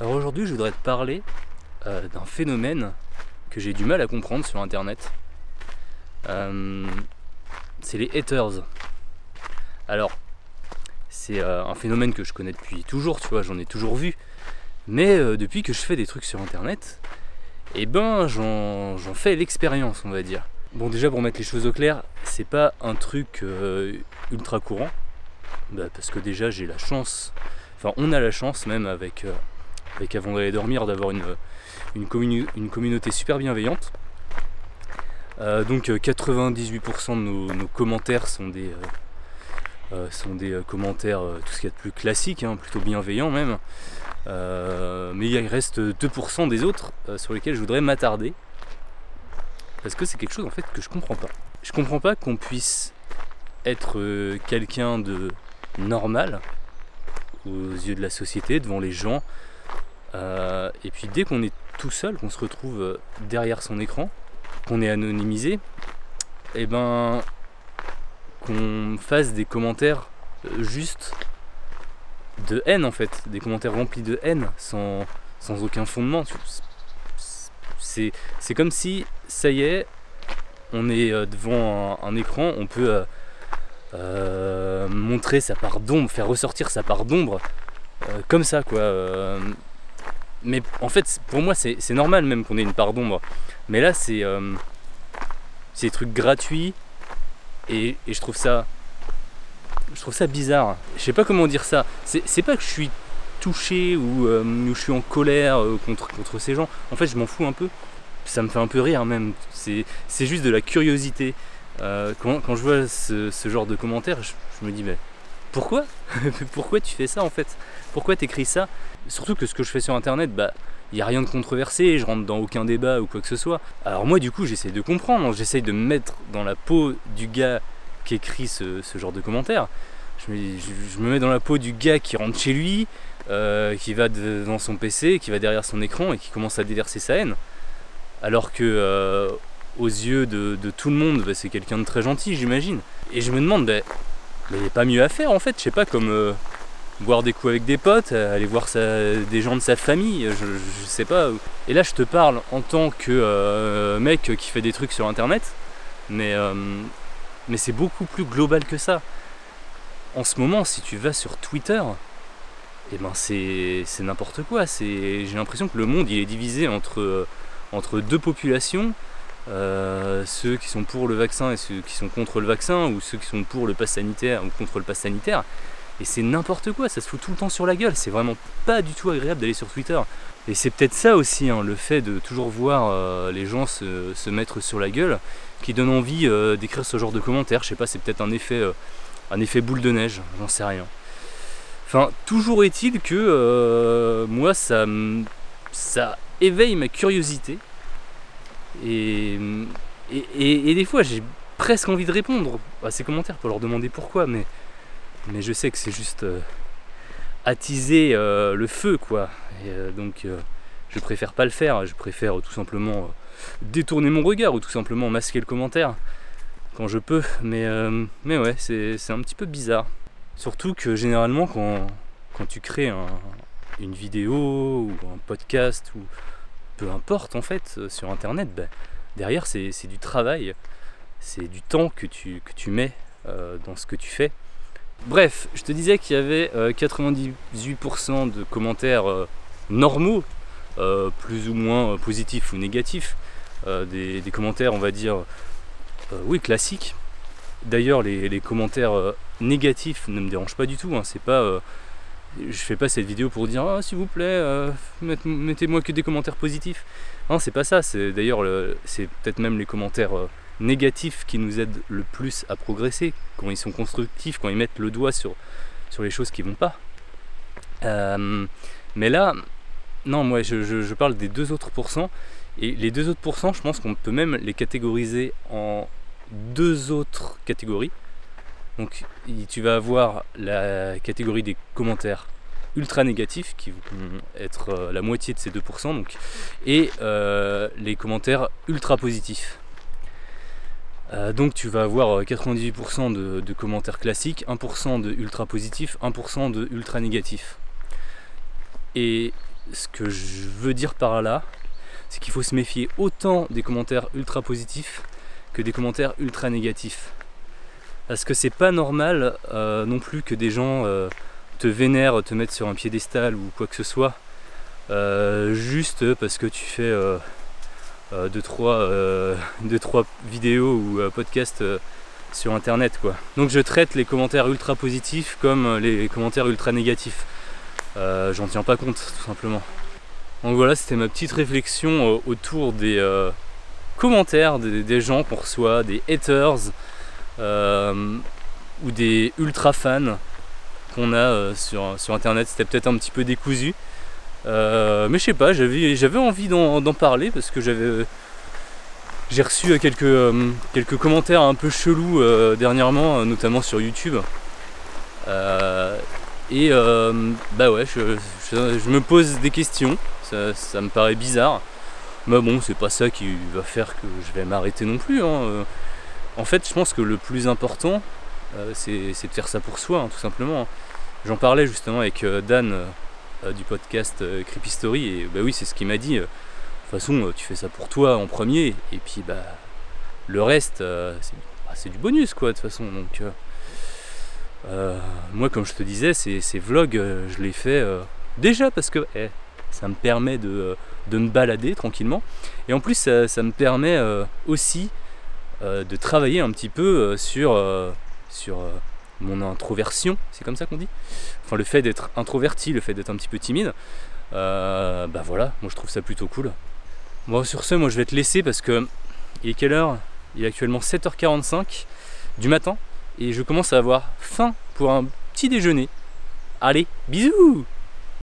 Alors aujourd'hui, je voudrais te parler euh, d'un phénomène que j'ai du mal à comprendre sur internet. Euh, c'est les haters. Alors, c'est euh, un phénomène que je connais depuis toujours, tu vois, j'en ai toujours vu. Mais depuis que je fais des trucs sur internet, eh ben j'en fais l'expérience, on va dire. Bon, déjà pour mettre les choses au clair, c'est pas un truc ultra courant. Bah, parce que déjà j'ai la chance, enfin on a la chance même avec avec avant d'aller dormir d'avoir une, une, communauté super bienveillante. Euh, donc 98% euh, de nos, commentaires sont des, euh, sont des commentaires, tout ce qu'il y a de plus classique, hein, plutôt bienveillants même. mais il reste 2% des autres sur lesquels je voudrais m'attarder. Parce que c'est quelque chose en fait que je comprends pas. Je comprends pas qu'on puisse être quelqu'un de normal aux yeux de la société, devant les gens, euh, et puis dès qu'on est tout seul, qu'on se retrouve euh, derrière son écran, qu'on est anonymisé, et eh ben qu'on fasse des commentaires euh, juste de haine en fait, des commentaires remplis de haine, sans, aucun fondement. C'est comme si, ça y est, on est devant un, écran, on peut montrer sa part d'ombre, faire ressortir sa part d'ombre, comme ça quoi mais en fait, pour moi, c'est normal même qu'on ait une part d'ombre. Mais là, c'est euh, des trucs gratuits et, je trouve ça. Je trouve ça bizarre. Je sais pas comment dire ça. C'est pas que je suis touché ou, euh, je suis en colère euh, contre, contre ces gens. En fait, je m'en fous un peu. Ça me fait un peu rire même. C'est juste de la curiosité. quand, je vois ce, genre de commentaires, je, me dis, pourquoi Pourquoi tu fais ça en fait? Pourquoi t'écris ça? Surtout que ce que je fais sur internet, bah, il n'y a rien de controversé, je rentre dans aucun débat ou quoi que ce soit. Alors moi du coup j'essaie de comprendre, j'essaie de me mettre dans la peau du gars qui écrit ce, genre de commentaires. Je me, mets dans la peau du gars qui rentre chez lui, euh, qui va devant son PC, qui va derrière son écran et qui commence à déverser sa haine. Alors que euh, aux yeux de, tout le monde, bah, c'est quelqu'un de très gentil j'imagine. Et je me demande, bah, mais il n'y a pas mieux à faire en fait, je sais pas, comme euh, boire des coups avec des potes, euh, aller voir des gens de sa famille, je, je, sais pas. Et là je te parle en tant que euh, mec qui fait des trucs sur internet, mais, mais c'est beaucoup plus global que ça. En ce moment, si tu vas sur Twitter, eh ben c'est n'importe quoi. J'ai l'impression que le monde il est divisé entre, entre deux populations euh, ceux qui sont pour le vaccin et ceux qui sont contre le vaccin, ou ceux qui sont pour le pass sanitaire ou contre le pass sanitaire. Et c'est n'importe quoi, ça se fout tout le temps sur la gueule, c'est vraiment pas du tout agréable d'aller sur Twitter. Et c'est peut-être ça aussi, hein, le fait de toujours voir euh, les gens se, mettre sur la gueule, qui donne envie euh, d'écrire ce genre de commentaires. Je sais pas, c'est peut-être un effet, un effet boule de neige, j'en sais rien. Enfin, toujours est-il que moi, ça, ça éveille ma curiosité et, des fois, j'ai presque envie de répondre à ces commentaires pour leur demander pourquoi, mais, je sais que c'est juste euh, attiser euh, le feu, quoi. Et, euh, donc, je préfère pas le faire. Je préfère tout simplement détourner mon regard ou tout simplement masquer le commentaire quand je peux. Mais, mais ouais, c'est un petit peu bizarre. Surtout que généralement, quand, quand tu crées une vidéo ou un podcast ou peu importe en fait euh, sur internet, bah, derrière c'est du travail, c'est du temps que tu, que tu mets euh, dans ce que tu fais. Bref, je te disais qu'il y avait 98% euh, de commentaires normaux, plus ou moins positifs ou négatifs, des, commentaires on va dire oui classiques. D'ailleurs les, commentaires négatifs ne me dérangent pas du tout, hein. c'est pas je fais pas cette vidéo pour dire ah, s'il vous plaît euh, mettez-moi que des commentaires positifs. Non c'est pas ça. C'est d'ailleurs c'est peut-être même les commentaires euh, négatifs qui nous aident le plus à progresser quand ils sont constructifs quand ils mettent le doigt sur, sur les choses qui vont pas. Euh, mais là non moi je, je, parle des deux autres pourcents. Et les deux autres pourcents je pense qu'on peut même les catégoriser en deux autres catégories donc tu vas avoir la catégorie des commentaires ultra négatifs qui vont être euh, la moitié de ces 2%, donc, et euh, les commentaires ultra positifs. Euh, donc tu vas avoir 98% de, commentaires classiques, 1% de ultra positifs, 1% de ultra négatifs. Et ce que je veux dire par là, c'est qu'il faut se méfier autant des commentaires ultra positifs que des commentaires ultra négatifs. Parce que c'est pas normal euh, non plus que des gens euh, te vénèrent, te mettent sur un piédestal ou quoi que ce soit, euh, juste parce que tu fais 2 trois, deux, trois vidéos ou podcasts sur internet quoi. Donc je traite les commentaires ultra positifs comme les commentaires ultra négatifs. J'en tiens pas compte tout simplement. Donc voilà, c'était ma petite réflexion autour des commentaires des, gens qu'on reçoit, des haters ou des ultra fans qu'on a euh, sur, sur internet. C'était peut-être un petit peu décousu. Euh, mais je sais pas, j'avais, envie d'en, parler parce que j'avais. J'ai reçu quelques, quelques commentaires un peu chelous dernièrement, notamment sur YouTube. et bah ouais, je, me pose des questions, ça, ça me paraît bizarre. Mais bon, c'est pas ça qui va faire que je vais m'arrêter non plus. Hein. En fait, je pense que le plus important, euh, c'est de faire ça pour soi, hein, tout simplement. Hein. J'en parlais justement avec euh, Dan euh, du podcast Creepy Story, et bah oui, c'est ce qu'il m'a dit. De toute façon, tu fais ça pour toi en premier, et puis bah le reste, bah, c'est du bonus, quoi, de toute façon. Donc, moi, comme je te disais, ces, vlogs, je les fais déjà parce que eh, ça me permet de me balader tranquillement. Et en plus, ça, me permet aussi de travailler un petit peu euh, sur, sur mon introversion, c'est comme ça qu'on dit Enfin, le fait d'être introverti, le fait d'être un petit peu timide. bah voilà, moi je trouve ça plutôt cool. Bon, sur ce, moi je vais te laisser parce que il est quelle heure? Il est actuellement 7h45 du matin et je commence à avoir faim pour un petit déjeuner. Allez, bisous